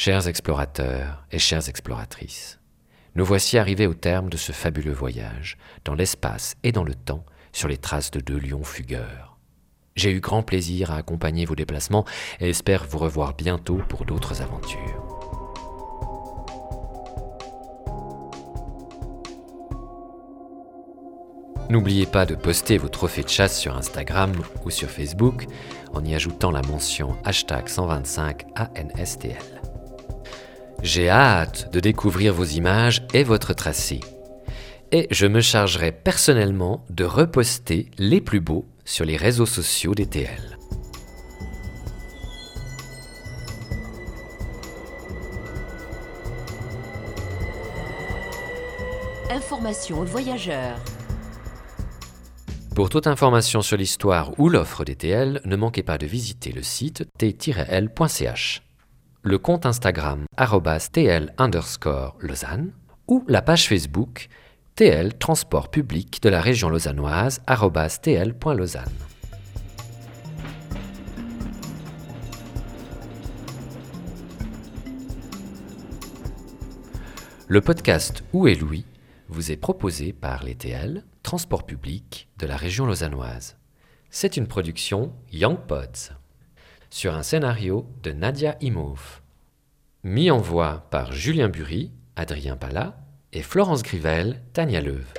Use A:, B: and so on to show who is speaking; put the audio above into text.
A: Chers explorateurs et chères exploratrices, nous voici arrivés au terme de ce fabuleux voyage, dans l'espace et dans le temps, sur les traces de deux lions fugueurs. J'ai eu grand plaisir à accompagner vos déplacements et espère vous revoir bientôt pour d'autres aventures. N'oubliez pas de poster vos trophées de chasse sur Instagram ou sur Facebook en y ajoutant la mention hashtag 125 ANSTL. J'ai hâte de découvrir vos images et votre tracé. Et je me chargerai personnellement de reposter les plus beaux sur les réseaux sociaux d'ETL.
B: Information voyageurs.
A: Pour toute information sur l'histoire ou l'offre d'ETL, ne manquez pas de visiter le site t-l.ch le compte Instagram tl underscore Lausanne ou la page Facebook TL Transport Public de la région lausannoise tl.lausanne. Le podcast Où est Louis vous est proposé par les TL Transport Public de la région lausannoise. C'est une production Young Pods sur un scénario de Nadia Imhoff. Mis en voix par Julien Bury, Adrien Pala et Florence Grivel, Tania Leuve.